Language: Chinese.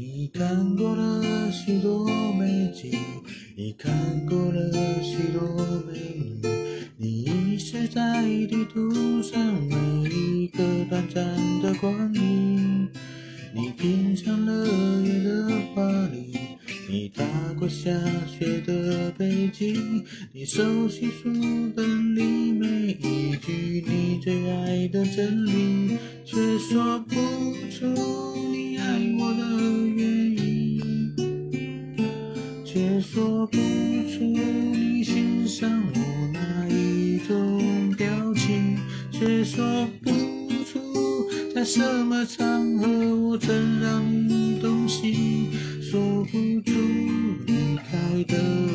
你看过了许多美景，你看过了许多美女，你遗失在地图上每一个短暂的光阴。你品尝了夜的华丽，你踏过下雪的北京，你熟悉书本里每一句你最爱的真理，却说不出你爱却说不出你欣赏我哪一种表情，却说不出在什么场合我曾让你动心，说不出离开的